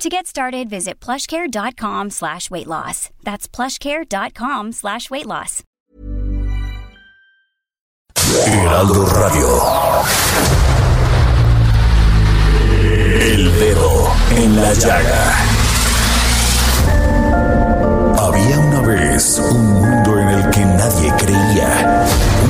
To get started, visit plushcare.com slash weight loss. That's plushcare.com slash weight loss. Heraldo Radio. El dedo en la llaga. Había una vez un mundo en el que nadie creía.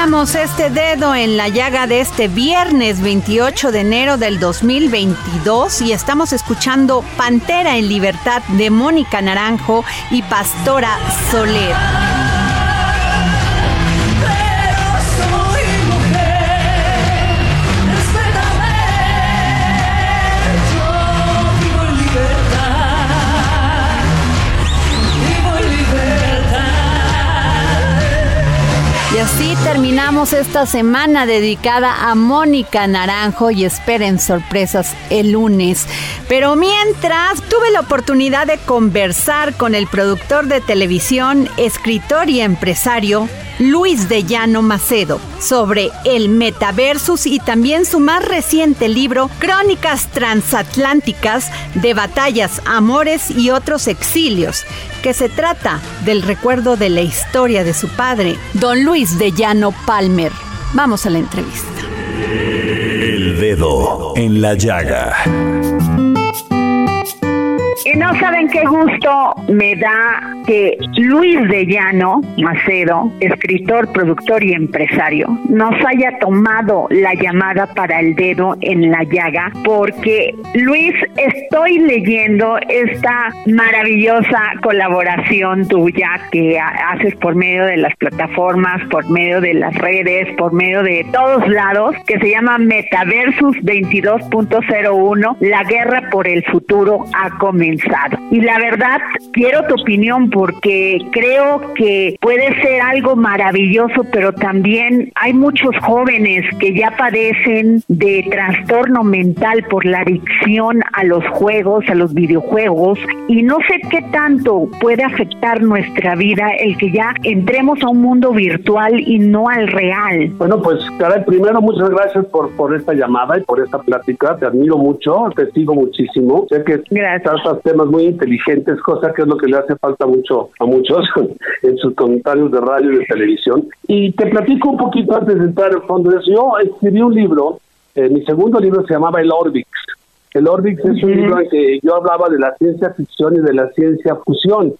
Este dedo en la llaga de este viernes 28 de enero del 2022 y estamos escuchando Pantera en Libertad de Mónica Naranjo y Pastora Soler. Y así terminamos esta semana dedicada a Mónica Naranjo y esperen sorpresas el lunes. Pero mientras tuve la oportunidad de conversar con el productor de televisión, escritor y empresario Luis de Llano Macedo sobre el metaversus y también su más reciente libro Crónicas Transatlánticas de Batallas, Amores y otros exilios, que se trata del recuerdo de la historia de su padre, don Luis de Llano Palmer. Vamos a la entrevista. El Dedo en la Llaga. Y no saben qué gusto me da que Luis de Llano Macedo, escritor, productor y empresario, nos haya tomado la llamada para el dedo en la llaga, porque Luis, estoy leyendo esta maravillosa colaboración tuya que ha- haces por medio de las plataformas, por medio de las redes, por medio de todos lados, que se llama Metaversus 22.01, la guerra por el futuro ha comenzado. Y la verdad, quiero tu opinión porque creo que puede ser algo maravilloso, pero también hay muchos jóvenes que ya padecen de trastorno mental por la adicción a los juegos, a los videojuegos, y no sé qué tanto puede afectar nuestra vida el que ya entremos a un mundo virtual y no al real. Bueno, pues, caray, primero muchas gracias por, por esta llamada y por esta plática. Te admiro mucho, te sigo muchísimo. Sé que Gracias. Temas muy inteligentes, cosa que es lo que le hace falta mucho a muchos en sus comentarios de radio y de televisión. Y te platico un poquito antes de entrar en fondo de eso. Yo escribí un libro, eh, mi segundo libro se llamaba El Orbix. El Orbix es un libro en que yo hablaba de la ciencia ficción y de la ciencia fusión.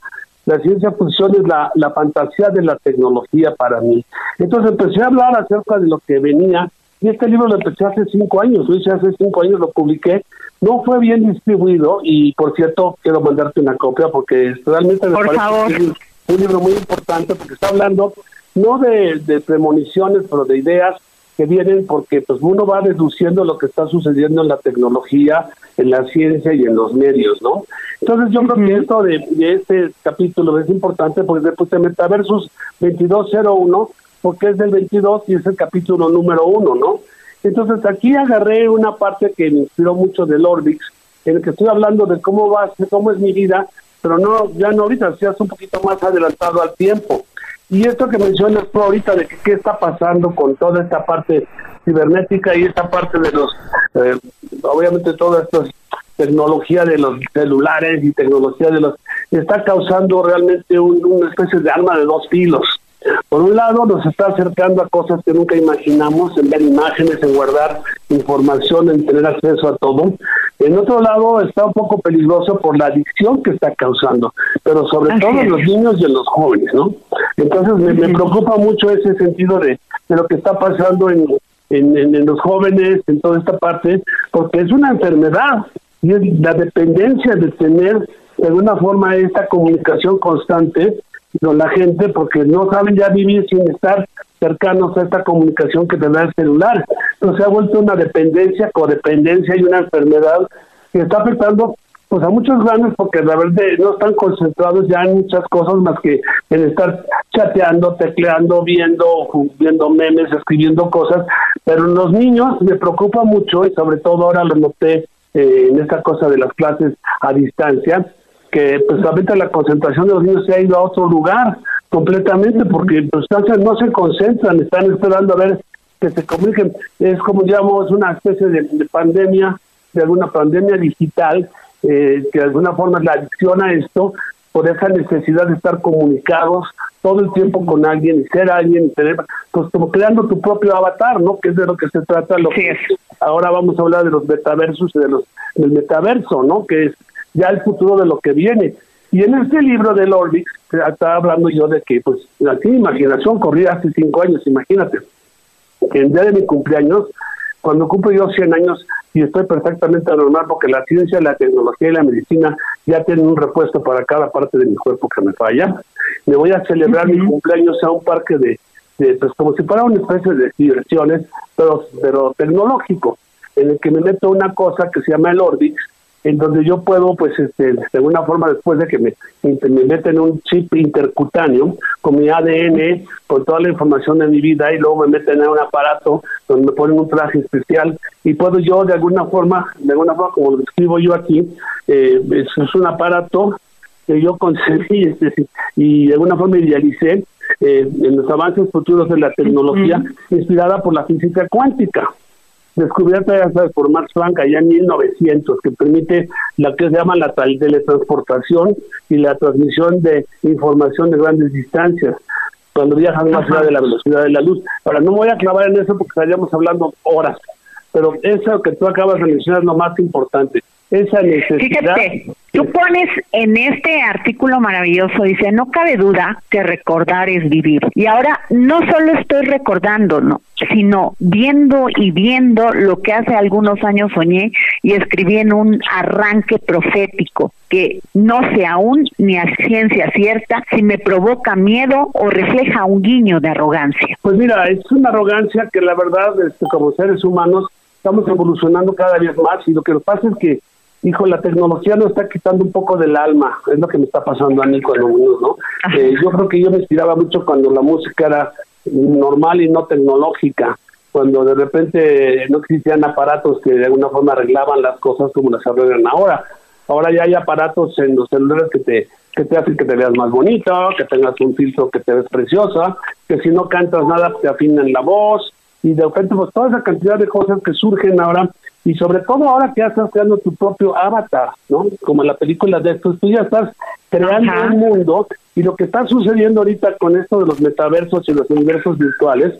La ciencia fusión es la, la fantasía de la tecnología para mí. Entonces empecé a hablar acerca de lo que venía y este libro lo empecé hace cinco años, lo hice hace cinco años, lo publiqué. No fue bien distribuido y, por cierto, quiero mandarte una copia porque realmente me Por parece favor. que es un, libro muy importante porque está hablando no de, de premoniciones, pero de ideas que vienen porque pues uno va deduciendo lo que está sucediendo en la tecnología, en la ciencia y en los medios, ¿no? Entonces yo creo que esto de, de este capítulo es importante porque después de Metaversus 2201, porque es del 22 y es el capítulo número uno, ¿no? Entonces aquí agarré una parte que me inspiró mucho del Orbix, en el que estoy hablando de cómo va, cómo es mi vida, pero no, ya no ahorita, ya es un poquito más adelantado al tiempo. Y esto que mencionas tú ahorita de que qué está pasando con toda esta parte cibernética y esta parte de los, eh, obviamente todas estas tecnología de los celulares y tecnología de los está causando realmente un- una especie de arma de dos filos. Por un lado, nos está acercando a cosas que nunca imaginamos, en ver imágenes, en guardar información, en tener acceso a todo. En otro lado, está un poco peligroso por la adicción que está causando, pero sobre Así todo en los niños y en los jóvenes, ¿no? Entonces, me, me preocupa mucho ese sentido de, de lo que está pasando en, en, en- en los jóvenes, en toda esta parte, porque es una enfermedad y es la dependencia de tener de alguna forma esta comunicación constante con la gente porque no saben ya vivir sin estar cercanos a esta comunicación que te da el celular. Entonces ha vuelto una dependencia, codependencia y una enfermedad que está afectando pues a muchos grandes porque la verdad no están concentrados ya en muchas cosas más que en estar chateando, tecleando, viendo, viendo memes, escribiendo cosas, pero los niños me preocupa mucho y sobre todo ahora lo noté eh, en esta cosa de las clases a distancia, que pues ahorita la concentración de los niños se ha ido a otro lugar completamente porque pues no se- concentran, están esperando a ver que se comuniquen. Es como digamos una especie de, de pandemia, de alguna pandemia digital, eh, que de alguna forma la adicción a esto por esa necesidad de estar comunicados todo el tiempo con alguien y ser alguien y tener, pues como creando tu propio avatar, ¿no? Que es de lo que se trata. Lo que ahora vamos a hablar de los metaversos y de los del metaverso, ¿no? Que es ya el futuro de lo que viene. Y en este libro del Orbix, estaba hablando yo de que, pues, así imaginación corría hace cinco años, imagínate, el día de mi cumpleaños, cuando cumplo yo 100 años y estoy perfectamente normal porque la ciencia, la tecnología y la medicina ya tienen un repuesto para cada parte de mi cuerpo que me falla, me voy a celebrar mi cumpleaños a un parque de, de, pues como si fuera una especie de diversiones, pero, pero tecnológico, en el que me meto una cosa que se llama el Orbix, en donde yo puedo, pues, este, de alguna forma, después de que me, me meten un chip intercutáneo con mi ADN, con toda la información de mi vida, y luego me meten en un aparato donde me ponen un traje especial, y puedo yo, de alguna forma, de alguna forma, como lo escribo yo aquí, eh, es, es un aparato que yo concebí este, y de alguna forma idealicé eh, en los avances futuros de la tecnología, inspirada por la física cuántica descubierta ya sabes por Max Planck allá en 1900 que permite la que se llama la teletransportación y la transmisión de información de grandes distancias cuando viajan más allá de la velocidad de la luz. Ahora no me voy a clavar en eso porque estaríamos hablando horas, pero eso que tú acabas de mencionar es lo más importante. Esa necesidad Fíjate, tú pones en este artículo maravilloso, dice, no cabe duda que recordar es vivir. Y ahora no solo estoy recordando, no, sino viendo y viendo lo que hace algunos años soñé y escribí en un arranque profético que no sé aún ni a ciencia cierta si me provoca miedo o refleja un guiño de arrogancia. Pues mira, es una arrogancia que la verdad, este, como seres humanos, estamos evolucionando cada vez más y lo que nos pasa es que, hijo, la tecnología nos está quitando un poco del alma, es lo que me está pasando a mí cuando ¿no? Eh, yo creo que yo me inspiraba mucho cuando la música era normal y no tecnológica, cuando de repente no existían aparatos que de alguna forma arreglaban las cosas como las arreglan ahora. Ahora ya hay aparatos en los celulares que te que te hacen que te veas más bonito, que tengas un filtro que te ves preciosa, que si no cantas nada te afinan la voz y de repente pues toda esa cantidad de cosas que surgen ahora y sobre todo ahora que ya estás creando tu propio avatar, ¿no? Como en la película de estos, tú ya estás creando Ajá. un mundo y lo que está sucediendo ahorita con esto de los metaversos y los universos virtuales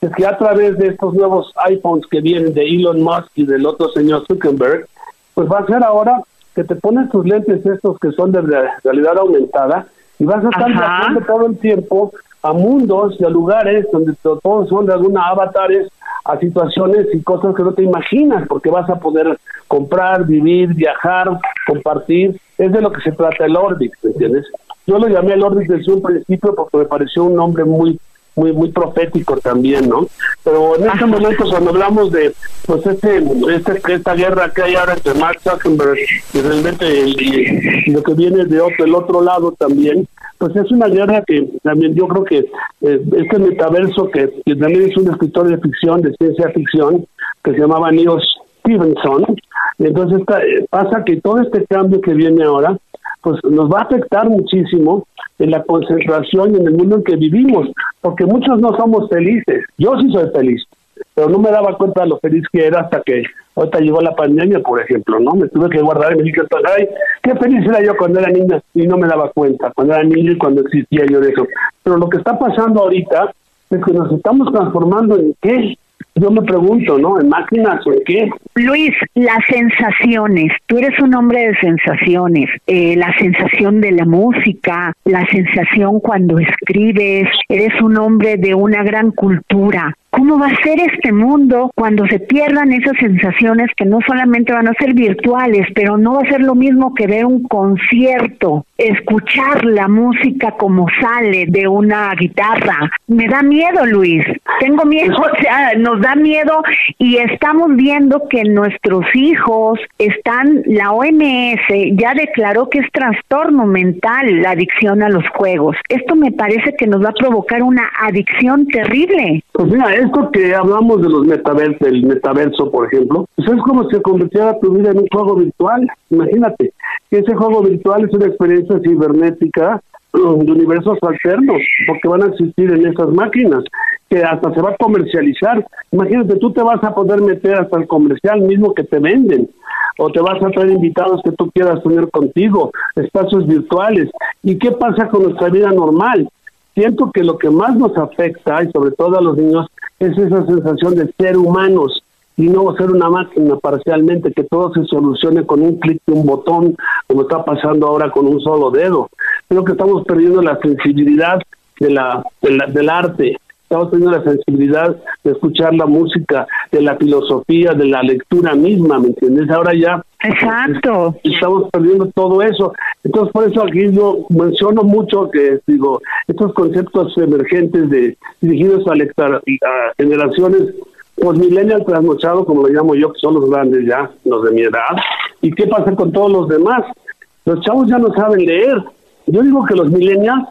es que a través de estos nuevos iPhones que vienen de Elon Musk y del otro señor Zuckerberg, pues va a ser ahora que te pones tus lentes estos que son de re- realidad aumentada y vas a estar viajando todo el tiempo a mundos y a lugares donde to- todos son de alguna avatares a situaciones y cosas que no te imaginas porque vas a poder comprar, vivir, viajar, compartir. Es de lo que se trata el Orbix, ¿me entiendes? Yo lo llamé el Orbix desde un principio porque me pareció un nombre muy muy muy profético también, ¿no? Pero en este Ajá. momento cuando hablamos de pues este, este esta guerra que hay ahora entre Mark Zuckerberg y realmente lo que viene de otro el otro lado también, pues es una guerra que también yo creo que eh, este metaverso que, que también es un escritor de ficción, de ciencia ficción, que se llamaba Neil Stevenson, entonces eh, pasa que todo este cambio que viene ahora, pues nos va a afectar muchísimo en la concentración y en el mundo en que vivimos, porque muchos no somos felices. Yo sí soy feliz, pero no me daba cuenta de lo feliz que era hasta que Ahorita llegó la pandemia, por ejemplo, ¿no? Me tuve que guardar y me dije, ay, qué feliz era yo cuando era niña y no me daba cuenta, cuando era niño y cuando existía yo de eso. Pero lo que está pasando ahorita es que nos estamos transformando en qué? Yo me pregunto, ¿no? ¿En máquinas en qué? Luis, las sensaciones. Tú eres un hombre de sensaciones. Eh, la sensación de la música, la sensación cuando escribes. Eres un hombre de una gran cultura. ¿Cómo va a ser este mundo cuando se pierdan esas sensaciones que no solamente van a ser virtuales, pero no va a ser lo mismo que ver un concierto, escuchar la música como sale de una guitarra? Me da miedo, Luis. Tengo miedo, o sea, nos da miedo y estamos viendo que nuestros hijos están, la OMS ya declaró que es trastorno mental la adicción a los juegos. Esto me parece que nos va a provocar una adicción terrible. Pues mira, esto que hablamos de los metaversos, del metaverso, por ejemplo, pues es como si convirtiera tu vida en un juego virtual. Imagínate, que ese juego virtual es una experiencia cibernética de universos alternos, porque van a existir en esas máquinas, que hasta se va a comercializar. Imagínate, tú te vas a poder meter hasta el comercial mismo que te venden, o te vas a traer invitados que tú quieras tener contigo, espacios virtuales. ¿Y qué pasa con nuestra vida normal? Siento que lo que más nos afecta, y sobre todo a los niños, es esa sensación de ser humanos y no ser una máquina parcialmente, que todo se solucione con un clic de un botón, como está pasando ahora con un solo dedo. Creo que estamos perdiendo la sensibilidad de la, de la del arte, estamos teniendo la sensibilidad de escuchar la música, de la filosofía, de la lectura misma, ¿me entiendes? Ahora ya Exacto. estamos perdiendo todo eso. Entonces, por eso aquí yo menciono mucho que, digo, estos conceptos emergentes de dirigidos a, lectar- a generaciones pues millennial trasnochado, como lo llamo yo, que son los grandes ya, los de mi edad. ¿Y qué pasa con todos los demás? Los chavos ya no saben leer. Yo digo que los millennials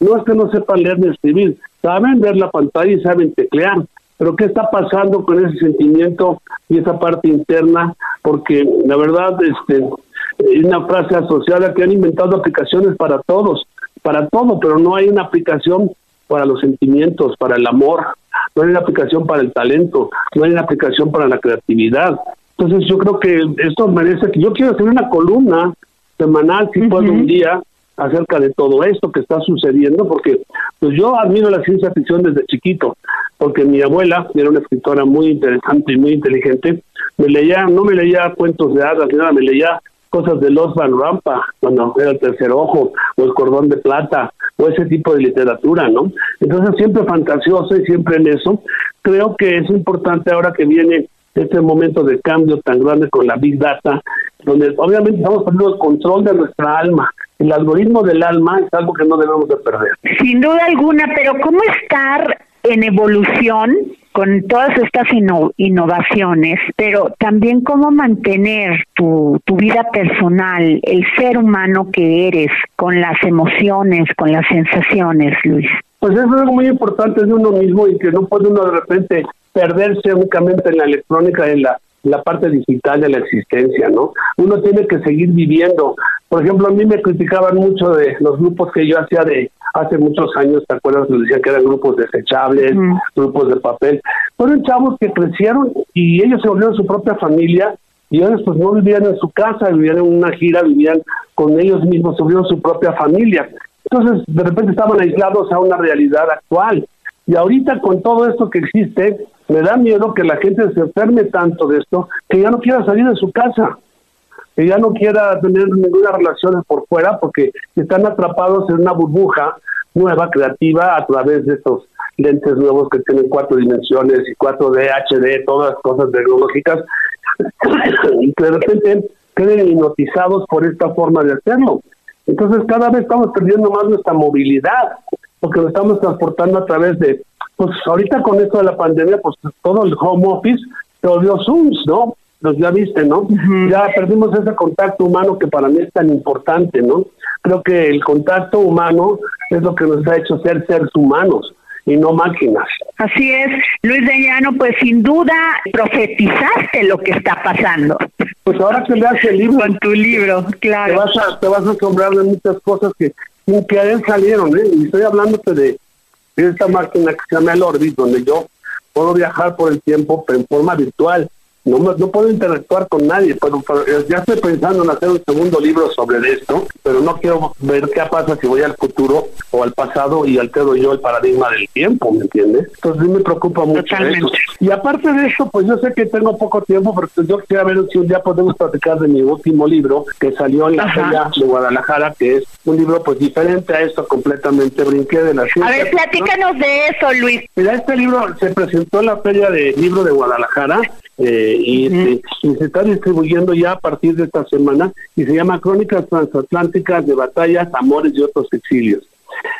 no es que no sepan leer ni escribir, saben ver la pantalla y saben teclear. Pero ¿qué está pasando con ese sentimiento y esa parte interna? Porque la verdad, este, es una frase asociada que han inventado aplicaciones para todos, para todo, pero no hay una aplicación para los sentimientos, para el amor, no hay una aplicación para el talento, no hay una aplicación para la creatividad. Entonces yo creo que esto merece que yo quiero hacer una columna semanal, si puedo un día, acerca de todo esto que está sucediendo, porque pues yo admiro la ciencia ficción desde chiquito, porque mi abuela era una escritora muy interesante y muy inteligente, me leía, no me leía cuentos de hadas, nada, me leía cosas de Los Van Rampa, cuando era el tercer ojo, o el cordón de plata, o ese tipo de literatura, ¿no? Entonces siempre fantasioso y siempre en eso. Creo que es importante ahora que viene este momento de cambio tan grande con la Big Data, donde obviamente estamos perdiendo el control de nuestra alma. El algoritmo del alma es algo que no debemos de perder. Sin duda alguna, pero ¿cómo estar en evolución con todas estas inno- innovaciones, pero también cómo mantener tu, tu vida personal, el ser humano que eres, con las emociones, con las sensaciones, Luis? Pues eso es algo muy importante de uno mismo y que no puede uno de repente perderse únicamente en la electrónica, en la, la parte digital de la existencia, ¿no? Uno tiene que seguir viviendo. Por ejemplo, a mí me criticaban mucho de los grupos que yo hacía de hace muchos años, ¿te acuerdas? Les decían que eran grupos desechables, grupos de papel. Fueron chavos que crecieron y ellos se volvieron su propia familia y ellos pues no vivían en su casa, vivían en una gira, vivían con ellos mismos, su propia familia. Entonces, de repente estaban aislados a una realidad actual. Y ahorita con todo esto que existe, me da miedo que la gente se enferme tanto de esto que ya no quiera salir de su casa, que ya no quiera tener ninguna relación por fuera porque están atrapados en una burbuja nueva, creativa, a través de estos lentes nuevos que tienen cuatro dimensiones y 4D, HD, todas las cosas tecnológicas, y que de repente queden hipnotizados por esta forma de hacerlo. Entonces cada vez estamos perdiendo más nuestra movilidad, porque lo estamos transportando a través de, pues ahorita con esto de la pandemia, pues todo el home office se volvió Zooms, ¿no? Pues ya viste, ¿no? Ya perdimos ese contacto humano que para mí es tan importante, ¿no? Creo que el contacto humano es lo que nos ha hecho ser seres humanos y no máquinas. Así es, Luis de Llano, pues sin duda profetizaste lo que está pasando Pues ahora que leas el libro, con tu libro, te claro. vas a te vas a asombrar de muchas cosas que sin querer salieron ¿eh? y estoy hablándote de, de esta máquina que se llama el Orbit donde yo puedo viajar por el tiempo en forma virtual no, no puedo interactuar con nadie, pero, ya estoy pensando en hacer un segundo libro sobre esto, pero no quiero ver qué pasa si voy al futuro o al pasado y altero yo el paradigma del tiempo, ¿me entiendes? Entonces me preocupa mucho eso. Y aparte de eso, pues yo sé que tengo poco tiempo, pero yo quiero ver si un día podemos platicar de mi último libro que salió en la feria de Guadalajara, que es un libro pues diferente a esto completamente, brinqué de la ciencia. A ver, platícanos de eso, Luis. Mira, este libro se presentó en la feria de libro de Guadalajara eh, y, se está distribuyendo ya a partir de esta semana y se llama Crónicas Transatlánticas de Batallas, Amores y otros exilios.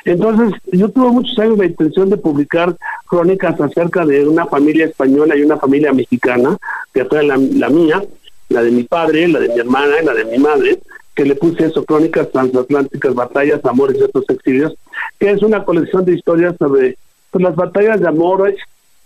Entonces, yo tuve muchos años la intención de publicar crónicas acerca de una familia española y una familia mexicana, que fue la, la mía, la de mi padre, la de mi hermana y la de mi madre, que le puse eso, Crónicas Transatlánticas, Batallas, Amores y otros exilios, que es una colección de historias sobre pues, las batallas de amores,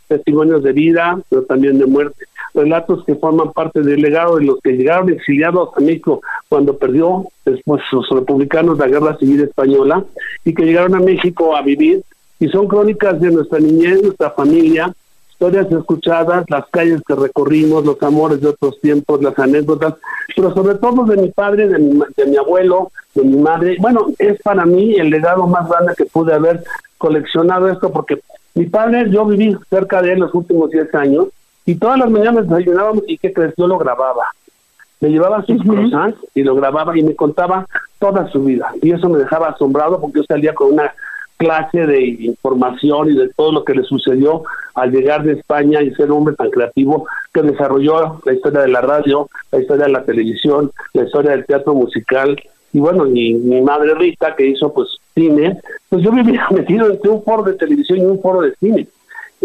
testimonios de vida, pero también de muerte relatos que forman parte del legado de los que llegaron exiliados a México cuando perdió después los republicanos la guerra civil española y que llegaron a México a vivir y son crónicas de nuestra niñez, nuestra familia, historias escuchadas, las calles que recorrimos, los amores de otros tiempos, las anécdotas, pero sobre todo de mi padre, de mi, de mi abuelo, de mi madre. Bueno, es para mí el legado más grande que pude haber coleccionado esto porque mi padre, yo viví cerca de él los últimos 10 años y todas las mañanas desayunábamos y que crees, yo lo grababa. Me llevaba sus cosas y lo grababa y me contaba toda su vida. Y eso me dejaba asombrado porque yo salía con una clase de información y de todo lo que le sucedió al llegar de España y ser un hombre tan creativo que desarrolló la historia de la radio, la historia de la televisión, la historia del teatro musical y bueno, y mi madre Rita que hizo pues cine, pues yo vivía metido entre un foro de televisión y un foro de cine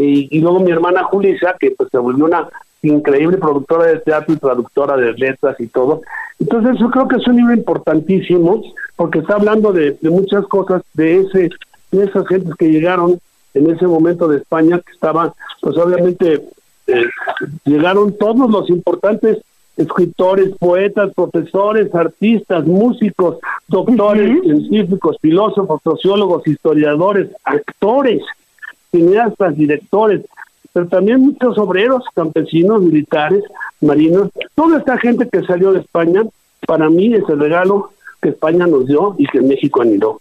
y, luego mi hermana Julissa, que pues se volvió una increíble productora de teatro y traductora de letras y todo. Entonces yo creo que es un libro importantísimo porque está hablando de, muchas cosas, de ese de esas gentes que llegaron en ese momento de España, que estaban, pues obviamente eh, llegaron todos los importantes escritores, poetas, profesores, artistas, músicos, doctores, científicos, filósofos, sociólogos, historiadores, actores, cineastas, directores, pero también muchos obreros, campesinos, militares, marinos, toda esta gente que salió de España, para mí es el regalo que España nos dio y que México anidó.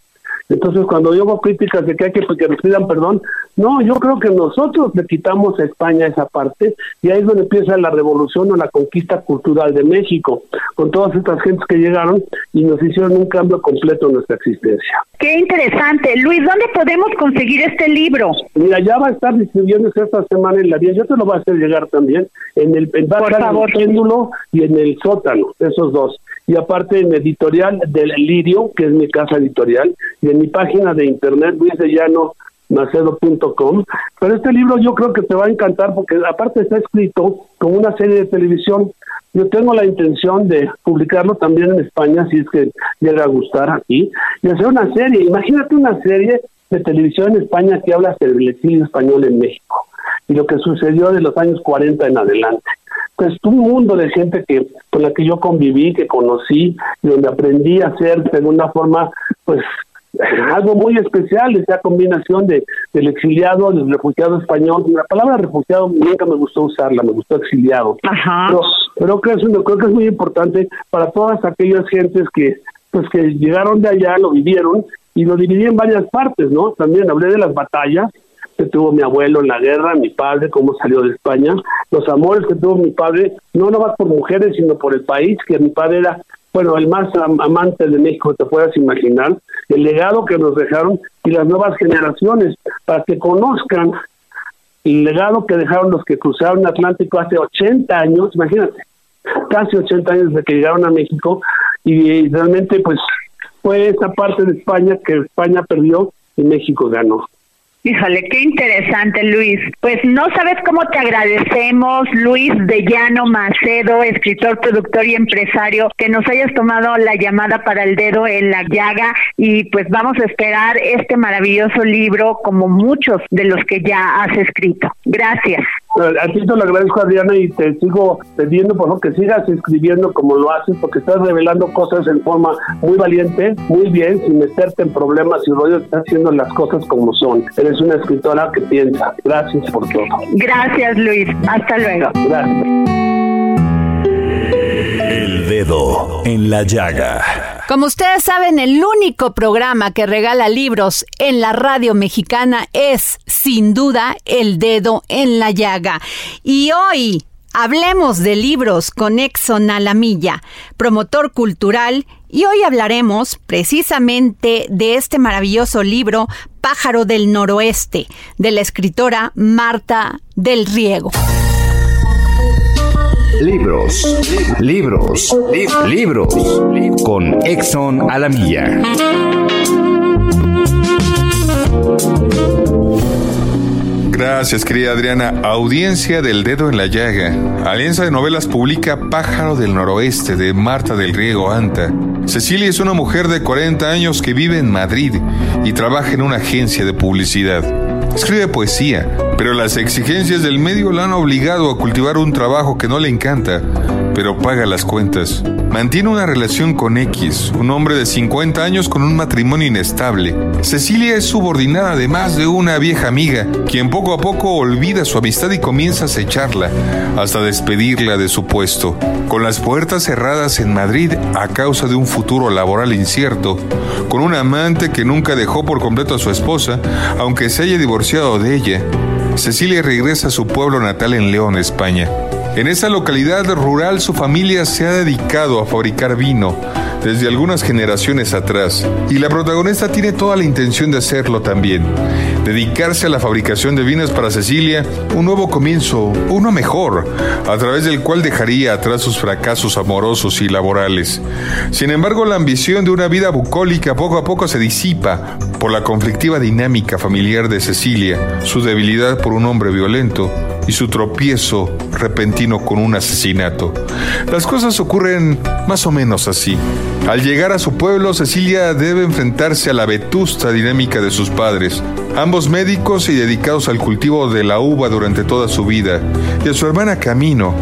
Entonces, cuando yo hago críticas de que hay que, que nos pidan perdón, no, yo creo que nosotros le quitamos a España esa parte y ahí es donde empieza la revolución o la conquista cultural de México, con todas estas gentes que llegaron y nos hicieron un cambio completo en nuestra existencia. Qué interesante. Luis, ¿dónde podemos conseguir este libro? Mira, ya va a estar distribuyéndose esta semana en la vía. Yo te lo voy a hacer llegar también en el, en Por favor. péndulo y en el sótano, esos dos y aparte en editorial del Lirio, que es mi casa editorial, y en mi página de internet luisdellanomacedo.com. Pero este libro yo creo que te va a encantar porque aparte está escrito como una serie de televisión. Yo tengo la intención de publicarlo también en España, si es que llega a gustar aquí, y hacer una serie. Imagínate una serie de televisión en España que habla del exilio español en México y lo que sucedió de los años 40 en adelante pues un mundo de gente que con la que yo conviví, que conocí, y donde aprendí a hacer de una forma, pues algo muy especial, esa combinación de del exiliado, del refugiado español. La palabra refugiado nunca me gustó usarla, me gustó exiliado. Pero, pero creo, creo que es muy importante para todas aquellas gentes que pues que llegaron de allá, lo vivieron y lo dividí en varias partes, ¿no? También hablé de las batallas, que tuvo mi abuelo en la guerra, mi padre, cómo salió de España, los amores que tuvo mi padre, no nomás por mujeres, sino por el país, que mi padre era, bueno, el más amante de México te puedas imaginar, el legado que nos dejaron y las nuevas generaciones, para que conozcan el legado que dejaron los que cruzaron el Atlántico hace 80 años, imagínate, casi 80 años desde que llegaron a México, y realmente pues fue esa parte de España que España perdió y México ganó. Híjole, qué interesante, Luis. Pues no sabes cómo te agradecemos, Luis de Llano Macedo, escritor, productor y empresario, que nos hayas tomado la llamada para el dedo en la llaga y pues vamos a esperar este maravilloso libro como muchos de los que ya has escrito. Gracias. A ti te lo agradezco, Adriana, y te sigo pidiendo por favor que sigas escribiendo como lo haces, porque estás revelando cosas en forma muy valiente, muy bien, sin meterte en problemas y rollo, estás haciendo las cosas como son. Eres una escritora que piensa. Gracias por todo. Gracias, Luis. Hasta luego. Gracias. Dedo en la llaga. Como ustedes saben, el único programa que regala libros en la radio mexicana es, sin duda, El Dedo en la Llaga. Y hoy hablemos de libros con Exxon Alamilla, promotor cultural, y hoy hablaremos precisamente de este maravilloso libro, Pájaro del Noroeste, de la escritora Marta del Riego. Libros, libros, libros. Con Exxon Alamilla. Gracias, querida Adriana. Audiencia del Dedo en la Llaga. Alianza de Novelas publica Pájaro del Noroeste de Marta del Riego Anta. Cecilia es una mujer de 40 años que vive en Madrid y trabaja en una agencia de publicidad. Escribe poesía, pero las exigencias del medio la han obligado a cultivar un trabajo que no le encanta, pero paga las cuentas. Mantiene una relación con X, un hombre de 50 años con un matrimonio inestable. Cecilia es subordinada además de una vieja amiga, quien poco a poco olvida su amistad y comienza a acecharla, hasta despedirla de su puesto. Con las puertas cerradas en Madrid a causa de un futuro laboral incierto, con un amante que nunca dejó por completo a su esposa, aunque se haya divorciado de ella, Cecilia regresa a su pueblo natal en León, España. En esa localidad rural su familia se ha dedicado a fabricar vino desde algunas generaciones atrás y la protagonista tiene toda la intención de hacerlo también. Dedicarse a la fabricación de vinos para Cecilia, un nuevo comienzo, uno mejor, a través del cual dejaría atrás sus fracasos amorosos y laborales. Sin embargo, la ambición de una vida bucólica poco a poco se disipa por la conflictiva dinámica familiar de Cecilia, su debilidad por un hombre violento y su tropiezo repentino con un asesinato. Las cosas ocurren más o menos así. Al llegar a su pueblo, Cecilia debe enfrentarse a la vetusta dinámica de sus padres, ambos médicos y dedicados al cultivo de la uva durante toda su vida, y a su hermana Camino,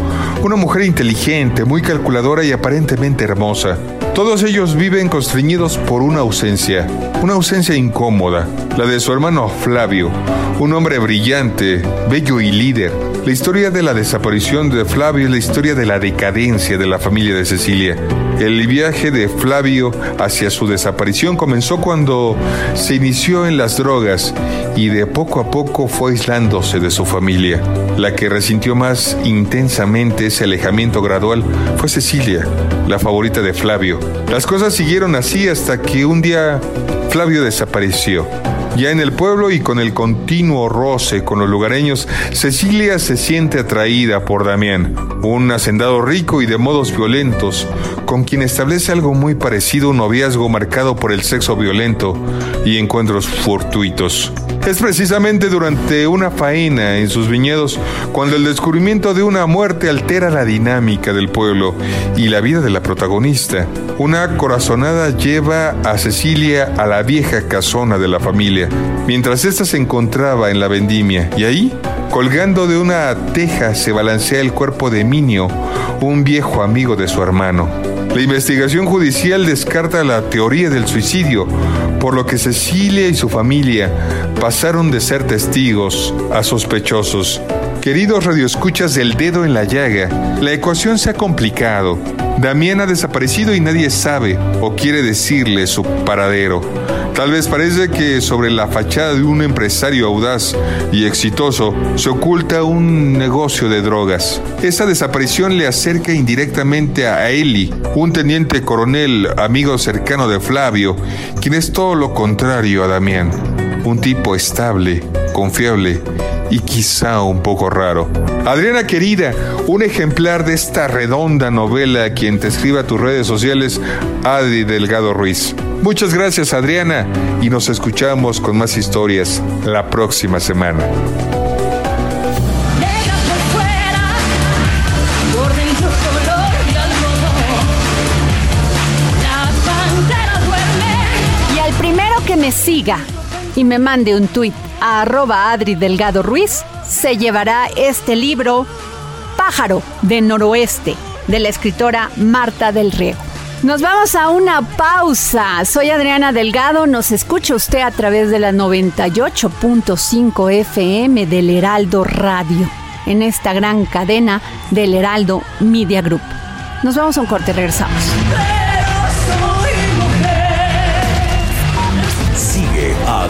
una mujer inteligente, muy calculadora y aparentemente hermosa. Todos ellos viven constreñidos por una ausencia, una ausencia incómoda, la de su hermano Flavio, un hombre brillante, bello y líder. La historia de la desaparición de Flavio es la historia de la decadencia de la familia de Cecilia. El viaje de Flavio hacia su desaparición comenzó cuando se inició en las drogas y de poco a poco fue aislándose de su familia. La que resintió más intensamente ese alejamiento gradual fue Cecilia, la favorita de Flavio. Las cosas siguieron así hasta que un día Flavio desapareció. Ya en el pueblo y con el continuo roce con los lugareños, Cecilia se siente atraída por Damián, un hacendado rico y de modos violentos, con quien establece algo muy parecido a un noviazgo marcado por el sexo violento y encuentros fortuitos. Es precisamente durante una faena en sus viñedos cuando el descubrimiento de una muerte altera la dinámica del pueblo y la vida de la protagonista. Una corazonada lleva a Cecilia a la vieja casona de la familia, mientras ésta se encontraba en la vendimia, y ahí, colgando de una teja, se balancea el cuerpo de Minio, un viejo amigo de su hermano. La investigación judicial descarta la teoría del suicidio, por lo que Cecilia y su familia pasaron de ser testigos a sospechosos. Queridos radioescuchas del dedo en la llaga, la ecuación se ha complicado. Damián ha desaparecido y nadie sabe o quiere decirle su paradero. Tal vez parece que sobre la fachada de un empresario audaz y exitoso se oculta un negocio de drogas. Esa desaparición le acerca indirectamente a Eli, un teniente coronel amigo cercano de Flavio, quien es todo lo contrario a Damián. Un tipo estable, confiable y quizá un poco raro. Adriana querida, un ejemplar de esta redonda novela quien te escriba a tus redes sociales, Adi Delgado Ruiz. Muchas gracias Adriana y nos escuchamos con más historias la próxima semana. Y al primero que me siga y me mande un tuit a arroba Adri Delgado Ruiz, se llevará este libro Pájaro de Noroeste, de la escritora Marta del Riego. Nos vamos a una pausa. Soy Adriana Delgado. Nos escucha usted a través de la 98.5 FM del Heraldo Radio, en esta gran cadena del Heraldo Media Group. Nos vamos a un corte, regresamos.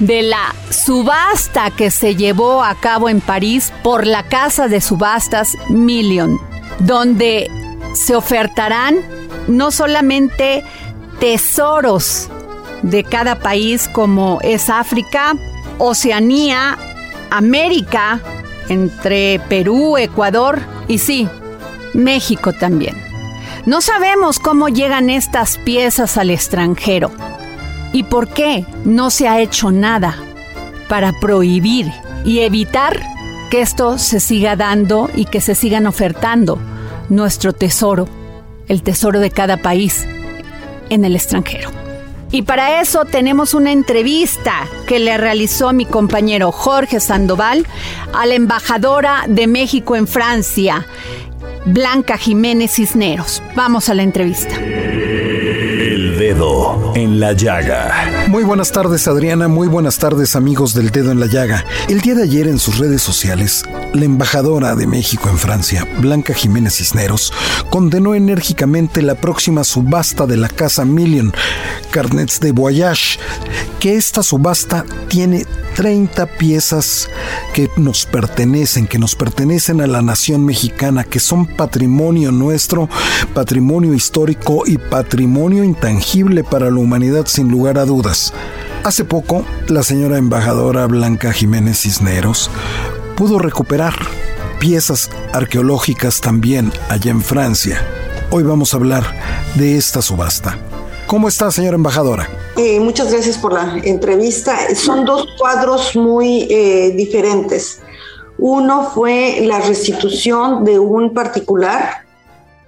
de la subasta que se llevó a cabo en París por la casa de subastas Million, donde se ofertarán no solamente tesoros de cada país como es África, Oceanía, América, entre Perú, Ecuador y sí, México también. No sabemos cómo llegan estas piezas al extranjero y por qué no se ha hecho nada para prohibir y evitar que esto se siga dando y que se sigan ofertando nuestro tesoro, el tesoro de cada país en el extranjero. Y para eso tenemos una entrevista que le realizó mi compañero Jorge Sandoval a la embajadora de México en Francia, Blanca Jiménez Cisneros. Vamos a la entrevista. En la llaga. Muy buenas tardes Adriana, muy buenas tardes amigos del dedo en la llaga. El día de ayer en sus redes sociales, la embajadora de México en Francia, Blanca Jiménez Cisneros, condenó enérgicamente la próxima subasta de la casa Million Carnets de Voyage, que esta subasta tiene 30 piezas que nos pertenecen, que nos pertenecen a la nación mexicana, que son patrimonio nuestro, patrimonio histórico y patrimonio intangible para la humanidad sin lugar a dudas. Hace poco, la señora embajadora Blanca Jiménez Cisneros pudo recuperar piezas arqueológicas también allá en Francia. Hoy vamos a hablar de esta subasta. ¿Cómo está, señora embajadora? Eh, muchas gracias por la entrevista. Son dos cuadros muy eh, diferentes. Uno fue la restitución de un particular,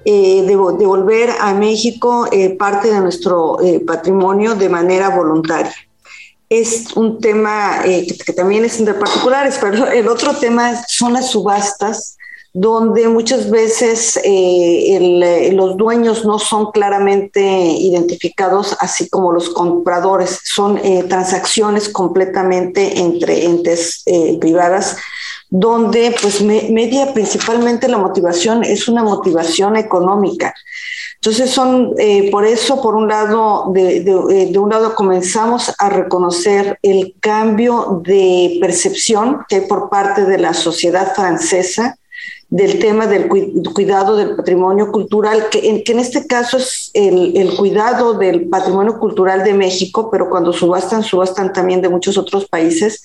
eh, de devolver a México parte de nuestro patrimonio de manera voluntaria. Es un tema que, que, también es entre particulares, pero el otro tema son las subastas donde muchas veces eh, eh, los dueños no son claramente identificados, así como los compradores. Son eh, transacciones completamente entre entes eh, privadas, donde pues me, media principalmente la motivación es una motivación económica. Entonces son, eh, por eso, por un lado, de, de, eh, de, un lado comenzamos a reconocer el cambio de percepción que hay por parte de la sociedad francesa del tema del cuidado del patrimonio cultural, que en, que en este caso es el, el, cuidado del patrimonio cultural de México, pero cuando subastan, subastan también de muchos otros países,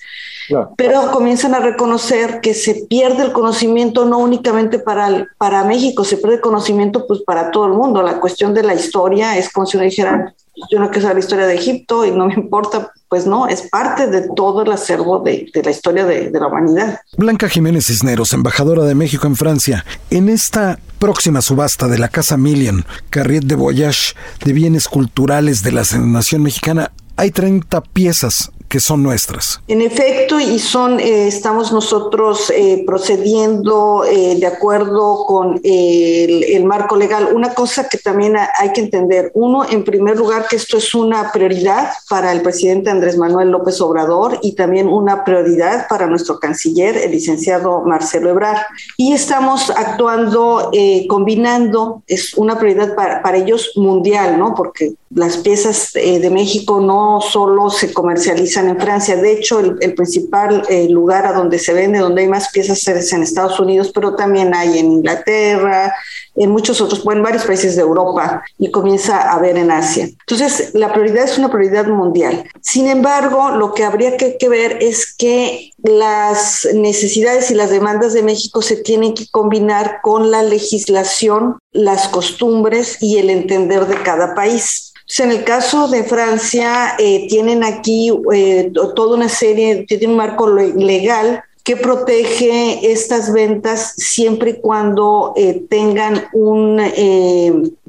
claro. pero comienzan a reconocer que se pierde el conocimiento no únicamente para, para México, se pierde el conocimiento pues para todo el mundo. La cuestión de la historia es como si uno dijera, yo no quiero saber la historia de Egipto y no me importa, pues no, es parte de todo el acervo de, la historia de, de la humanidad. Blanca Jiménez Cisneros, embajadora de México en Francia, en esta próxima subasta de la Casa Million, Carriet de Voyage de bienes culturales de la Nación Mexicana, hay 30 piezas que son nuestras. En efecto, y son, eh, estamos nosotros eh, procediendo eh, de acuerdo con el, el, marco legal. Una cosa que también hay que entender, uno, en primer lugar, que esto es una prioridad para el presidente Andrés Manuel López Obrador y también una prioridad para nuestro canciller, el licenciado Marcelo Ebrard. Y estamos actuando, combinando, es una prioridad para ellos mundial, ¿no? Porque las piezas de México no solo se comercializan, en Francia. De hecho, el, principal eh, lugar a donde se vende, donde hay más piezas es en Estados Unidos, pero también hay en Inglaterra, en muchos otros, bueno, en varios países de Europa y comienza a haber en Asia. Entonces, la prioridad es una prioridad mundial. Sin embargo, lo que habría que ver es que las necesidades y las demandas de México se tienen que combinar con la legislación, las costumbres y el entender de cada país. En el caso de Francia, eh, tienen aquí eh, toda una serie, tiene un marco legal que protege estas ventas siempre y cuando eh, tengan un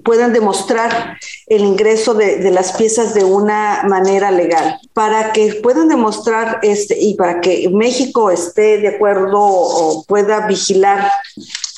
puedan demostrar el ingreso de, las piezas de una manera legal. Para que puedan demostrar este y para que México esté de acuerdo o pueda vigilar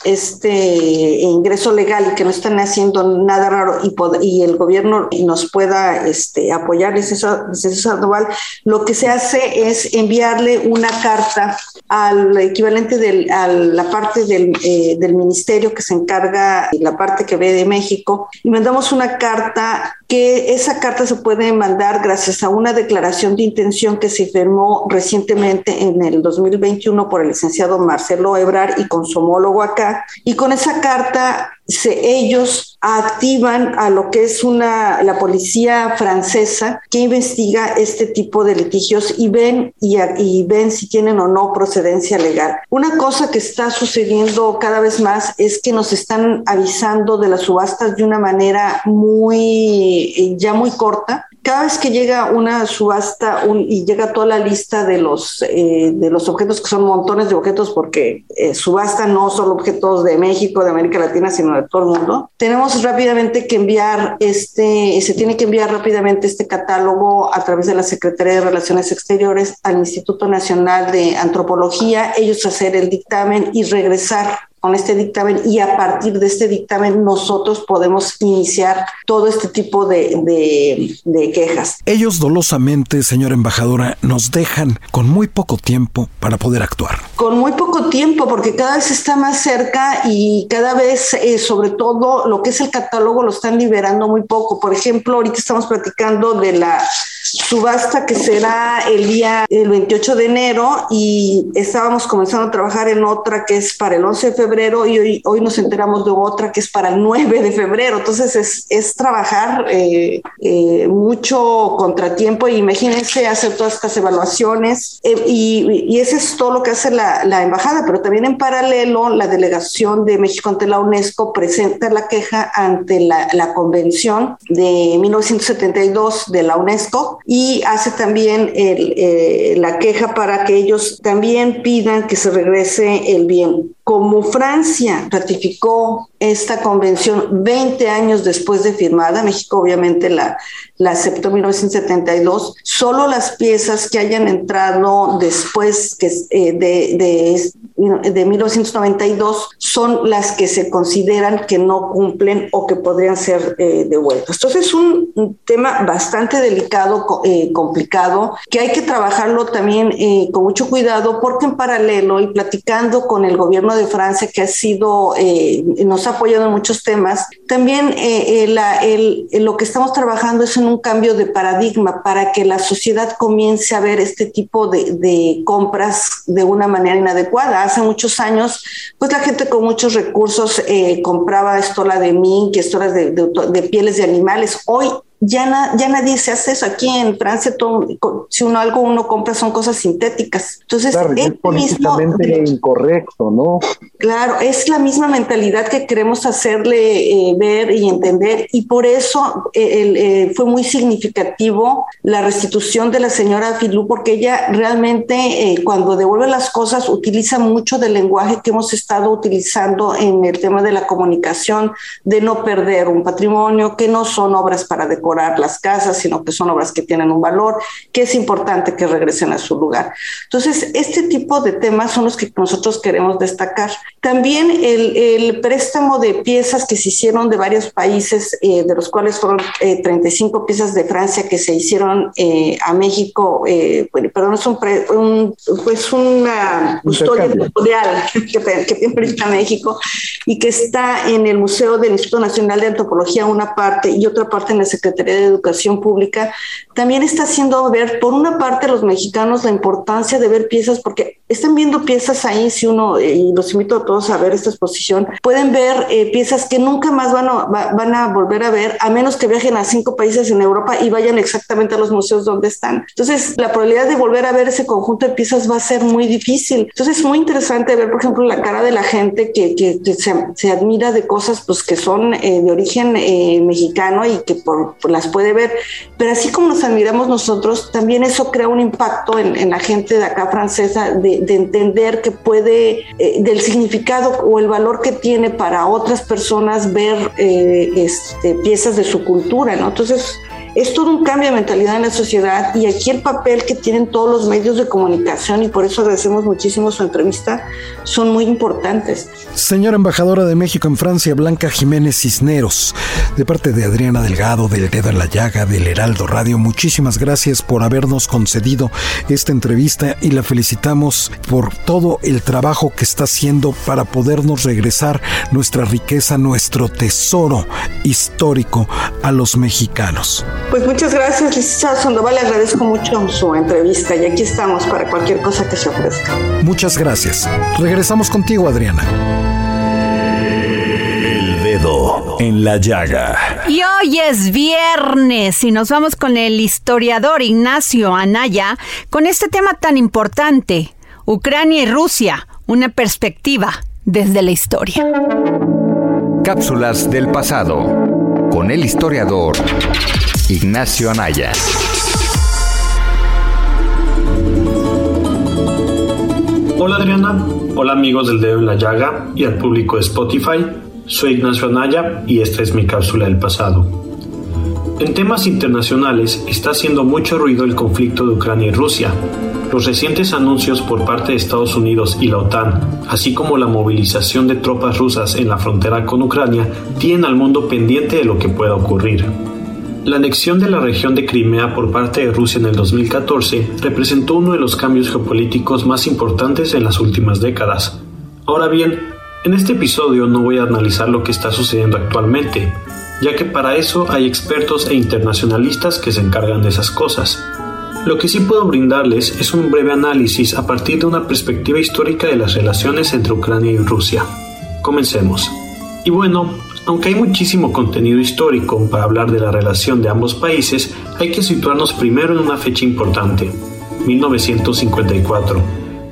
este ingreso legal y que no están haciendo nada raro y, y el gobierno nos pueda este, apoyar, licenciado Sandoval, lo que se hace es enviarle una carta al equivalente de a la parte del, eh, del ministerio que se encarga, la parte que ve de México, y mandamos una carta que esa carta se puede mandar gracias a una declaración de intención que se firmó recientemente en el 2021 por el licenciado Marcelo Ebrar y con su homólogo acá. Y con esa carta se, ellos activan a lo que es una, la policía francesa que investiga este tipo de litigios y ven, y, y ven si tienen o no procedencia legal. Una cosa que está sucediendo cada vez más es que nos están avisando de las subastas de una manera muy ya muy corta. Cada vez que llega una subasta y llega toda la lista de los, eh, de los objetos, que son montones de objetos, porque eh, subasta no solo objetos de México, de América Latina, sino de todo el mundo, tenemos rápidamente que enviar este, se tiene que enviar rápidamente este catálogo a través de la Secretaría de Relaciones Exteriores al Instituto Nacional de Antropología, ellos hacer el dictamen y regresar con este dictamen y a partir de este dictamen nosotros podemos iniciar todo este tipo de, de, quejas. Ellos dolosamente, señora embajadora, nos dejan con muy poco tiempo para poder actuar. Con muy poco tiempo, porque cada vez está más cerca y cada vez, eh, sobre todo, lo que es el catálogo lo están liberando muy poco. Por ejemplo, ahorita estamos platicando de la subasta que será el día el 28 de enero y estábamos comenzando a trabajar en otra que es para el 11 de febrero y hoy, hoy nos enteramos de otra que es para el 9 de febrero. Entonces es, es trabajar eh, eh, mucho contratiempo y imagínense hacer todas estas evaluaciones eh, y, y eso es todo lo que hace la, la embajada, pero también en paralelo la delegación de México ante la UNESCO presenta la queja ante la, la convención de 1972 de la UNESCO y hace también eh, la queja para que ellos también pidan que se regrese el bien. Como Francia ratificó esta convención 20 años después de firmada, México obviamente la, la aceptó en 1972, solo las piezas que hayan entrado después que, eh, de, de, de 1992 son las que se consideran que no cumplen o que podrían ser eh, devueltas. Entonces es un, tema bastante delicado, eh, complicado, que hay que trabajarlo también con mucho cuidado porque en paralelo y platicando con el gobierno de Francia que ha sido, nos ha apoyado en muchos temas, también lo que estamos trabajando es en un cambio de paradigma para que la sociedad comience a ver este tipo de compras de una manera inadecuada. Hace muchos años, pues la gente con muchos recursos eh, compraba estolas de mink, estolas de, de, de pieles de animales. Hoy ya, ya nadie se hace eso. Aquí en Francia, todo, si uno algo uno compra son cosas sintéticas. Entonces, claro, es políticamente incorrecto, ¿no? Claro, es la misma mentalidad que queremos hacerle eh, ver y entender y por eso eh, eh, fue muy significativo la restitución de la señora Filú porque ella realmente cuando devuelve las cosas utiliza mucho del lenguaje que hemos estado utilizando en el tema de la comunicación, de no perder un patrimonio, que no son obras para decorar las casas, sino que son obras que tienen un valor, que es importante que regresen a su lugar. Entonces, este tipo de temas son los que nosotros queremos destacar. También el, el préstamo de piezas que se hicieron de varios países, eh, de los cuales fueron 35 eh, piezas de Francia que se hicieron eh, a México, perdón, es un, pues una custodia mundial que, que a México y que está en el Museo del Instituto Nacional de Antropología una parte y otra parte en la Secretaría de Educación Pública, también está haciendo ver, por una parte, a los mexicanos la importancia de ver piezas, porque están viendo piezas ahí, si uno, y los invito a todos a ver esta exposición, pueden ver piezas que nunca más van a, van a volver a ver, a menos que viajen a cinco países en Europa y vayan exactamente a los museos donde están. Entonces, la probabilidad de volver a ver ese conjunto de piezas va a ser muy difícil. Entonces, es muy interesante ver, por ejemplo, la cara de la gente que, que, se, admira de cosas pues, que son eh, de origen eh, mexicano y que por, las puede ver. Pero así como nos admiramos nosotros, también eso crea un impacto en, la gente de acá francesa de, entender que puede, eh, del significado o el valor que tiene para otras personas ver este, piezas de su cultura, ¿no? Entonces, es todo un cambio de mentalidad en la sociedad y aquí el papel que tienen todos los medios de comunicación y por eso agradecemos muchísimo su entrevista son muy importantes. Señora embajadora de México en Francia, Blanca Jiménez Cisneros, de parte de Adriana Delgado, del Dedo en la Llaga, del Heraldo Radio, muchísimas gracias por habernos concedido esta entrevista y la felicitamos por todo el trabajo que está haciendo para podernos regresar nuestra riqueza, nuestro tesoro histórico a los mexicanos. Pues muchas gracias, licenciado Sandoval. Le agradezco mucho su entrevista y aquí estamos para cualquier cosa que se ofrezca. Muchas gracias. Regresamos contigo, Adriana. El dedo en la llaga. Y hoy es viernes y nos vamos con el historiador Ignacio Anaya con este tema tan importante, Ucrania y Rusia, una perspectiva desde la historia. Cápsulas del pasado con el historiador Ignacio Anaya. Hola Adriana, hola amigos del dedo en la llaga y al público de Spotify. Soy Ignacio Anaya y esta es mi cápsula del pasado. En temas internacionales está haciendo mucho ruido el conflicto de Ucrania y Rusia. Los recientes anuncios por parte de Estados Unidos y la OTAN, así como la movilización de tropas rusas en la frontera con Ucrania, tienen al mundo pendiente de lo que pueda ocurrir. La anexión de la región de Crimea por parte de Rusia en el 2014 representó uno de los cambios geopolíticos más importantes en las últimas décadas. Ahora bien, en este episodio no voy a analizar lo que está sucediendo actualmente, ya que para eso hay expertos e internacionalistas que se encargan de esas cosas. Lo que sí puedo brindarles es un breve análisis a partir de una perspectiva histórica de las relaciones entre Ucrania y Rusia. Comencemos. Y bueno, aunque hay muchísimo contenido histórico para hablar de la relación de ambos países, hay que situarnos primero en una fecha importante, 1954,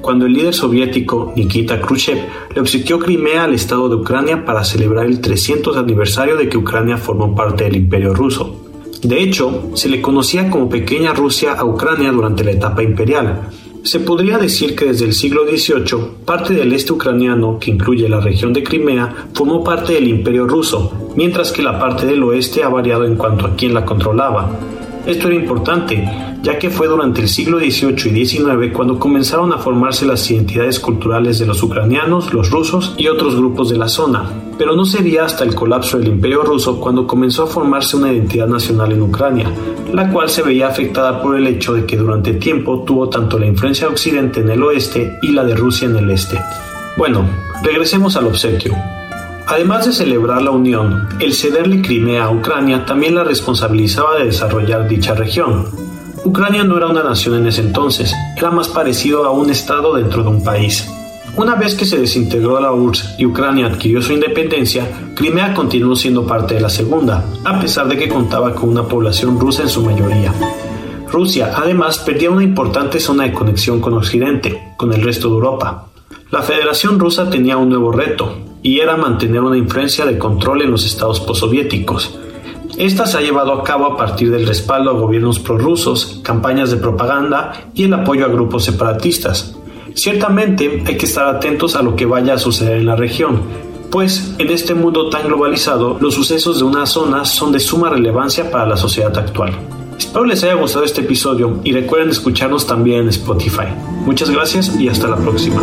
cuando el líder soviético Nikita Khrushchev le obsequió Crimea al Estado de Ucrania para celebrar el 300 aniversario de que Ucrania formó parte del Imperio ruso. De hecho, se le conocía como Pequeña Rusia a Ucrania durante la etapa imperial, se podría decir que desde el siglo XVIII, parte del este ucraniano, que incluye la región de Crimea, formó parte del imperio ruso, mientras que la parte del oeste ha variado en cuanto a quién la controlaba. Esto era importante, ya que fue durante el siglo XVIII y XIX cuando comenzaron a formarse las identidades culturales de los ucranianos, los rusos y otros grupos de la zona, pero no sería hasta el colapso del imperio ruso cuando comenzó a formarse una identidad nacional en Ucrania, la cual se veía afectada por el hecho de que durante tiempo tuvo tanto la influencia de Occidente en el oeste y la de Rusia en el este. Bueno, regresemos al obsequio. Además de celebrar la unión, el cederle Crimea a Ucrania también la responsabilizaba de desarrollar dicha región. Ucrania no era una nación en ese entonces, era más parecido a un estado dentro de un país. Una vez que se desintegró la URSS y Ucrania adquirió su independencia, Crimea continuó siendo parte de la segunda, a pesar de que contaba con una población rusa en su mayoría. Rusia, además, perdía una importante zona de conexión con Occidente, con el resto de Europa. La Federación Rusa tenía un nuevo reto, y era mantener una influencia de control en los estados postsoviéticos. Esta se ha llevado a cabo a partir del respaldo a gobiernos prorrusos, campañas de propaganda y el apoyo a grupos separatistas. Ciertamente hay que estar atentos a lo que vaya a suceder en la región, pues en este mundo tan globalizado los sucesos de una zona son de suma relevancia para la sociedad actual. Espero les haya gustado este episodio y recuerden escucharnos también en Spotify. Muchas gracias y hasta la próxima.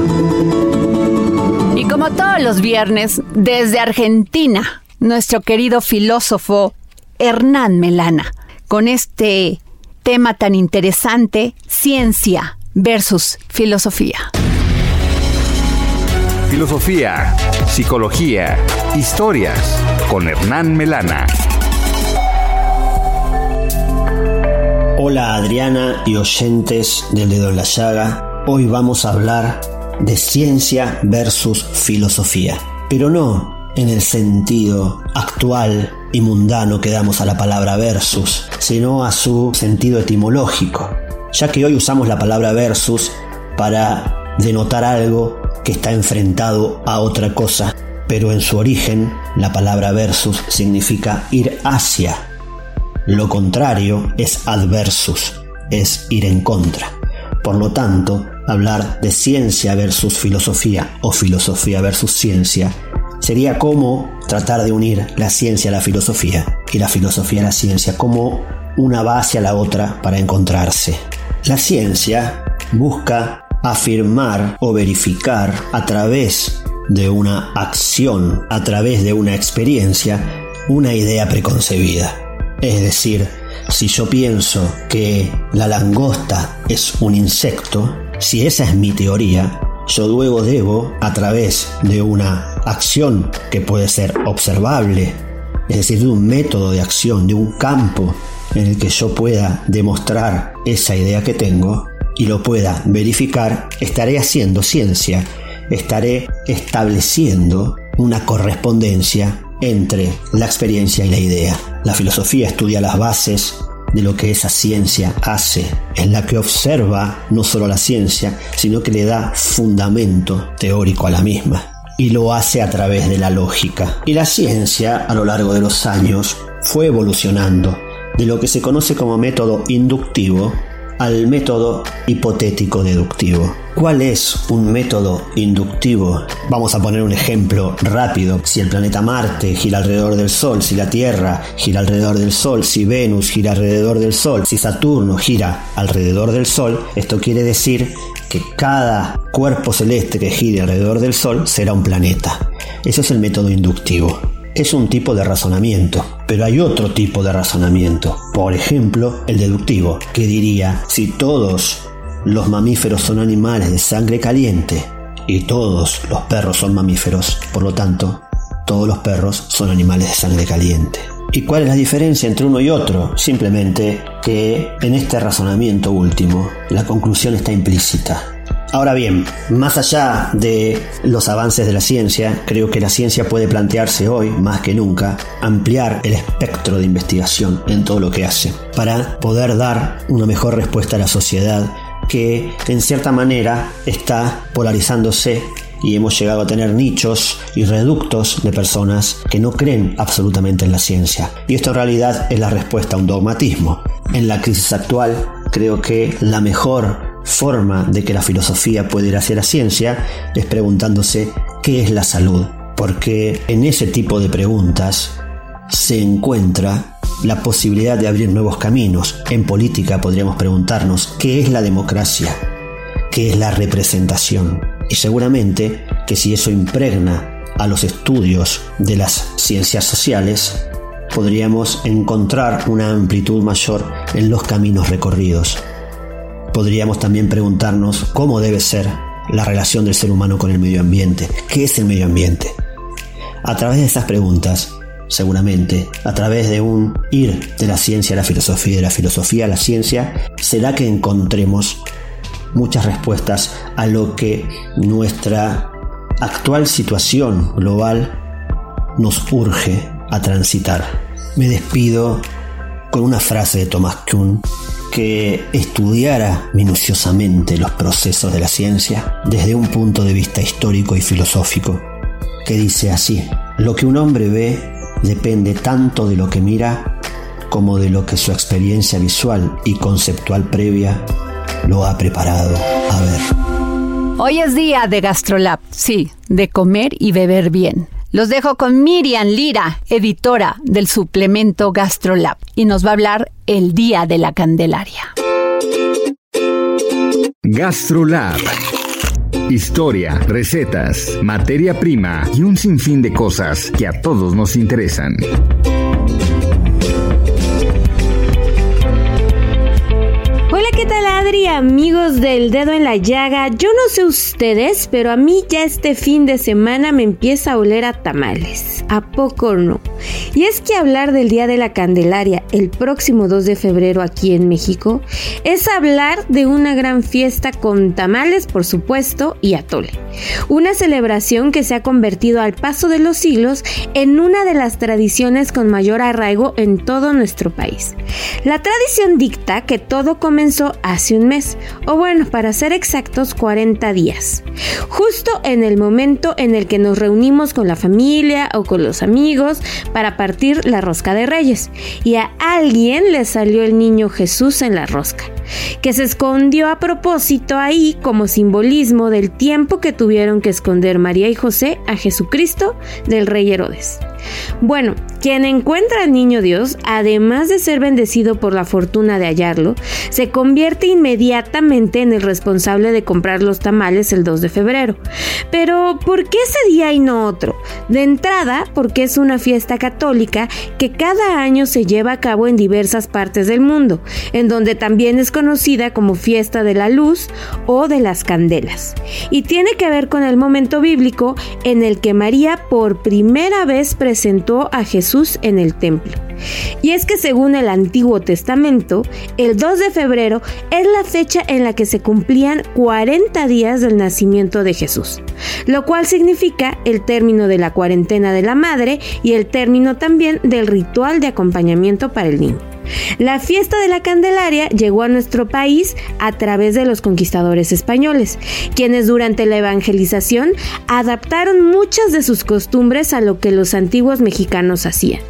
Y como todos los viernes, desde Argentina, nuestro querido filósofo Hernán Melana, con este tema tan interesante, ciencia versus filosofía. Filosofía, psicología, historias, con Hernán Melana. Hola Adriana y oyentes del dedo en la llaga. Hoy vamos a hablar de ciencia versus filosofía, pero no en el sentido actual y mundano que damos a la palabra versus, sino a su sentido etimológico, ya que hoy usamos la palabra versus para denotar algo que está enfrentado a otra cosa, pero en su origen la palabra versus significa ir hacia lo contrario es adversus, es ir en contra. Por lo tanto, hablar de ciencia versus filosofía o filosofía versus ciencia sería como tratar de unir la ciencia a la filosofía y la filosofía a la ciencia como una va hacia la otra para encontrarse. La ciencia busca afirmar o verificar a través de una acción, a través de una experiencia, una idea preconcebida. Es decir, si yo pienso que la langosta es un insecto, si esa es mi teoría, yo luego debo, a través de una acción que puede ser observable, es decir, de un método de acción, de un campo en el que yo pueda demostrar esa idea que tengo y lo pueda verificar, estaré haciendo ciencia, estaré estableciendo una correspondencia entre la experiencia y la idea. La filosofía estudia las bases de lo que esa ciencia hace, en la que observa no solo la ciencia, sino que le da fundamento teórico a la misma. Y lo hace a través de la lógica. Y la ciencia, a lo largo de los años, fue evolucionando de lo que se conoce como método inductivo al método hipotético deductivo. ¿Cuál es un método inductivo? Vamos a poner un ejemplo rápido. Si el planeta Marte gira alrededor del Sol, si la Tierra gira alrededor del Sol, si Venus gira alrededor del Sol, si Saturno gira alrededor del Sol, esto quiere decir que cada cuerpo celeste que gire alrededor del Sol será un planeta. Eso es el método inductivo es un tipo de razonamiento, pero hay otro tipo de razonamiento, por ejemplo, el deductivo, que diría, si todos los mamíferos son animales de sangre caliente y todos los perros son mamíferos, por lo tanto, todos los perros son animales de sangre caliente. ¿Y cuál es la diferencia entre uno y otro? Simplemente que en este razonamiento último la conclusión está implícita. Ahora bien, más allá de los avances de la ciencia, creo que la ciencia puede plantearse hoy, más que nunca, ampliar el espectro de investigación en todo lo que hace, para poder dar una mejor respuesta a la sociedad que en cierta manera está polarizándose y hemos llegado a tener nichos y reductos de personas que no creen absolutamente en la ciencia. Y esto en realidad es la respuesta a un dogmatismo. En la crisis actual creo que la mejor forma de que la filosofía puede ir hacia la ciencia es preguntándose qué es la salud, porque en ese tipo de preguntas se encuentra la posibilidad de abrir nuevos caminos. En política podríamos preguntarnos qué es la democracia, qué es la representación. Y seguramente que si eso impregna a los estudios de las ciencias sociales, podríamos encontrar una amplitud mayor en los caminos recorridos podríamos también preguntarnos cómo debe ser la relación del ser humano con el medio ambiente. ¿Qué es el medio ambiente? A través de esas preguntas, seguramente, a través de un ir de la ciencia a la filosofía y de la filosofía a la ciencia, será que encontremos muchas respuestas a lo que nuestra actual situación global nos urge a transitar. Me despido con una frase de Thomas Kuhn que estudiara minuciosamente los procesos de la ciencia desde un punto de vista histórico y filosófico, que dice así, lo que un hombre ve depende tanto de lo que mira como de lo que su experiencia visual y conceptual previa lo ha preparado a ver. Hoy es día de GastroLab, sí, de comer y beber bien. Los dejo con Miriam Lira, editora del suplemento GastroLab, y nos va a hablar el Día de la Candelaria. GastroLab. Historia, recetas, materia prima y un sinfín de cosas que a todos nos interesan. Amigos del dedo en la llaga, yo no sé ustedes, pero a mí ya este fin de semana me empieza a oler a tamales. ¿A poco no? Y es que hablar del Día de la Candelaria el próximo 2 de febrero aquí en México es hablar de una gran fiesta con tamales, por supuesto, y atole. Una celebración que se ha convertido al paso de los siglos en una de las tradiciones con mayor arraigo en todo nuestro país. La tradición dicta que todo comenzó hace un mes, o bueno, para ser exactos, 40 días. Justo en el momento en el que nos reunimos con la familia o con los amigos para partir la rosca de reyes. Y a alguien le salió el niño Jesús en la rosca, que se escondió a propósito ahí como simbolismo del tiempo que tuvieron que esconder María y José a Jesucristo del rey Herodes. Bueno, quien encuentra al niño Dios, además de ser bendecido por la fortuna de hallarlo, se convierte inmediatamente en el responsable de comprar los tamales el 2 de febrero. Pero, ¿por qué ese día y no otro? De entrada, porque es una fiesta católica que cada año se lleva a cabo en diversas partes del mundo, en donde también es conocida como fiesta de la luz o de las candelas. Y tiene que ver con el momento bíblico en el que María por primera vez presentó presentó a Jesús en el templo. Y es que según el Antiguo Testamento, el 2 de febrero es la fecha en la que se cumplían 40 días del nacimiento de Jesús, lo cual significa el término de la cuarentena de la madre y el término también del ritual de acompañamiento para el niño. La fiesta de la Candelaria llegó a nuestro país a través de los conquistadores españoles, quienes durante la evangelización adaptaron muchas de sus costumbres a lo que los antiguos mexicanos hacían.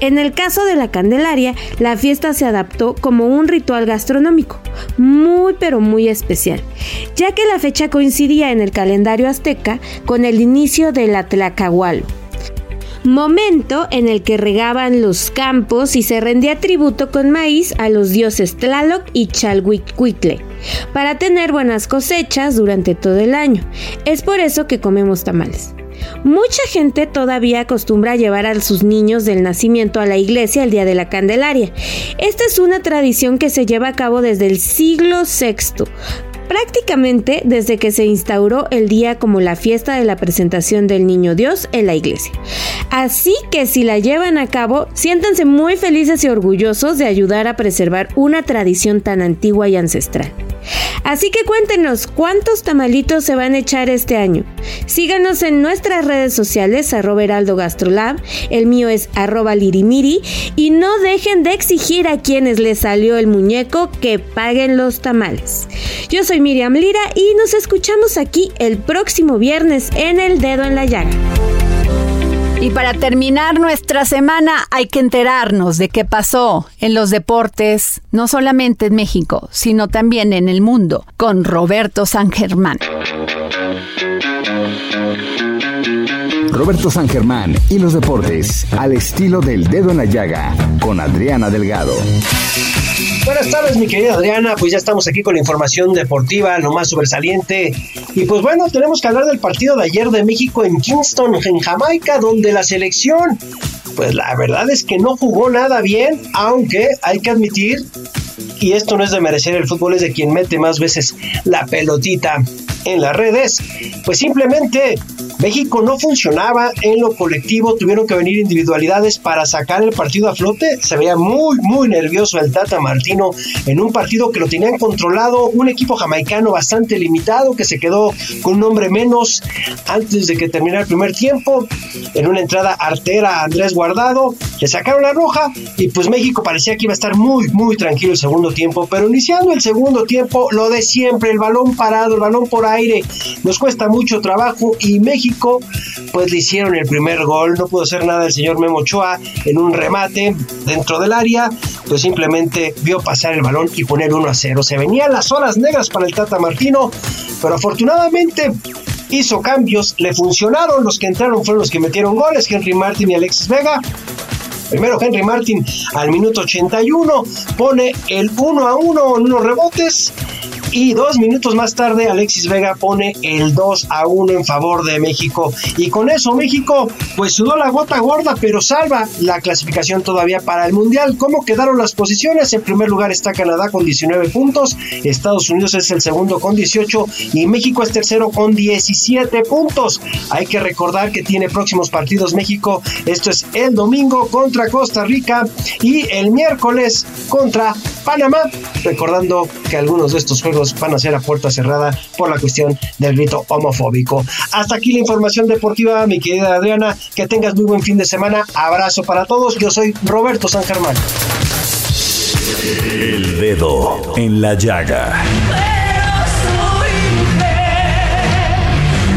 En el caso de la Candelaria, la fiesta se adaptó como un ritual gastronómico, muy pero muy especial, ya que la fecha coincidía en el calendario azteca con el inicio de la momento en el que regaban los campos y se rendía tributo con maíz a los dioses Tlaloc y Chalhuicuitle para tener buenas cosechas durante todo el año. Es por eso que comemos tamales. Mucha gente todavía acostumbra llevar a sus niños del nacimiento a la iglesia el día de la Candelaria. Esta es una tradición que se lleva a cabo desde el siglo VI, prácticamente desde que se instauró el día como la fiesta de la presentación del Niño Dios en la iglesia. Así que si la llevan a cabo, siéntanse muy felices y orgullosos de ayudar a preservar una tradición tan antigua y ancestral. Así que cuéntenos cuántos tamalitos se van a echar este año. Síganos en nuestras redes sociales, arroba heraldo gastrolab, el mío es arroba lirimiri, y no dejen de exigir a quienes les salió el muñeco que paguen los tamales. Yo soy Miriam Lira y nos escuchamos aquí el próximo viernes en El Dedo en la Llaga. Y para terminar nuestra semana hay que enterarnos de qué pasó en los deportes, no solamente en México, sino también en el mundo, con Roberto San Germán. Roberto San Germán y los deportes, al estilo del dedo en la llaga, con Adriana Delgado. Buenas tardes, mi querida Adriana. Pues ya estamos aquí con la información deportiva, lo más sobresaliente. Y pues bueno, tenemos que hablar del partido de ayer de México en Kingston, en Jamaica, donde la selección, pues la verdad es que no jugó nada bien, aunque hay que admitir, y esto no es de merecer el fútbol, es de quien mete más veces la pelotita en las redes, pues simplemente México no funcionaba en lo colectivo, tuvieron que venir individualidades para sacar el partido a flote. Se veía muy, muy nervioso el Tata Martino en un partido que lo tenían controlado, un equipo jamaicano bastante limitado que se quedó con un hombre menos antes de que terminara el primer tiempo. En una entrada artera a Andrés Guardado, le sacaron la roja y pues México parecía que iba a estar muy, muy tranquilo el segundo tiempo, pero iniciando el segundo tiempo, lo de siempre, el balón parado, el balón por aire, nos cuesta mucho trabajo y México pues le hicieron el primer gol, no pudo hacer nada el señor Memo Ochoa en un remate dentro del área, pues simplemente vio pasar el balón y poner 1 a 0. Se venían las horas negras para el Tata Martino, pero afortunadamente hizo cambios, le funcionaron, los que entraron fueron los que metieron goles, Henry Martin y Alexis Vega. Primero Henry Martin al minuto 81 pone el 1 a 1 en unos rebotes y dos minutos más tarde Alexis Vega pone el 2 a 1 en favor de México. Y con eso México pues sudó la gota gorda, pero salva la clasificación todavía para el Mundial. ¿Cómo quedaron las posiciones? En primer lugar está Canadá con 19 puntos, Estados Unidos es el segundo con 18 y México es tercero con 17 puntos. Hay que recordar que tiene próximos partidos México. Esto es el domingo contra Costa Rica y el miércoles contra Panamá. Recordando que algunos de estos juegos van a ser a puerta cerrada por la cuestión del grito homofóbico. Hasta aquí la información deportiva, mi querida Adriana. Que tengas muy buen fin de semana. Abrazo para todos. Yo soy Roberto San Germán. El dedo en la llaga.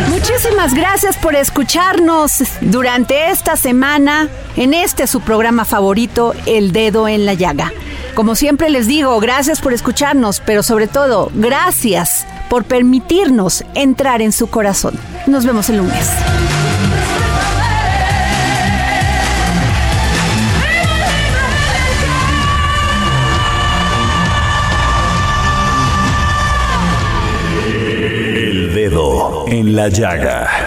Muchísimas gracias por escucharnos durante esta semana en este su programa favorito, El Dedo en la Llaga. Como siempre les digo, gracias por escucharnos, pero sobre todo, gracias por permitirnos entrar en su corazón. Nos vemos el lunes. El dedo en la llaga.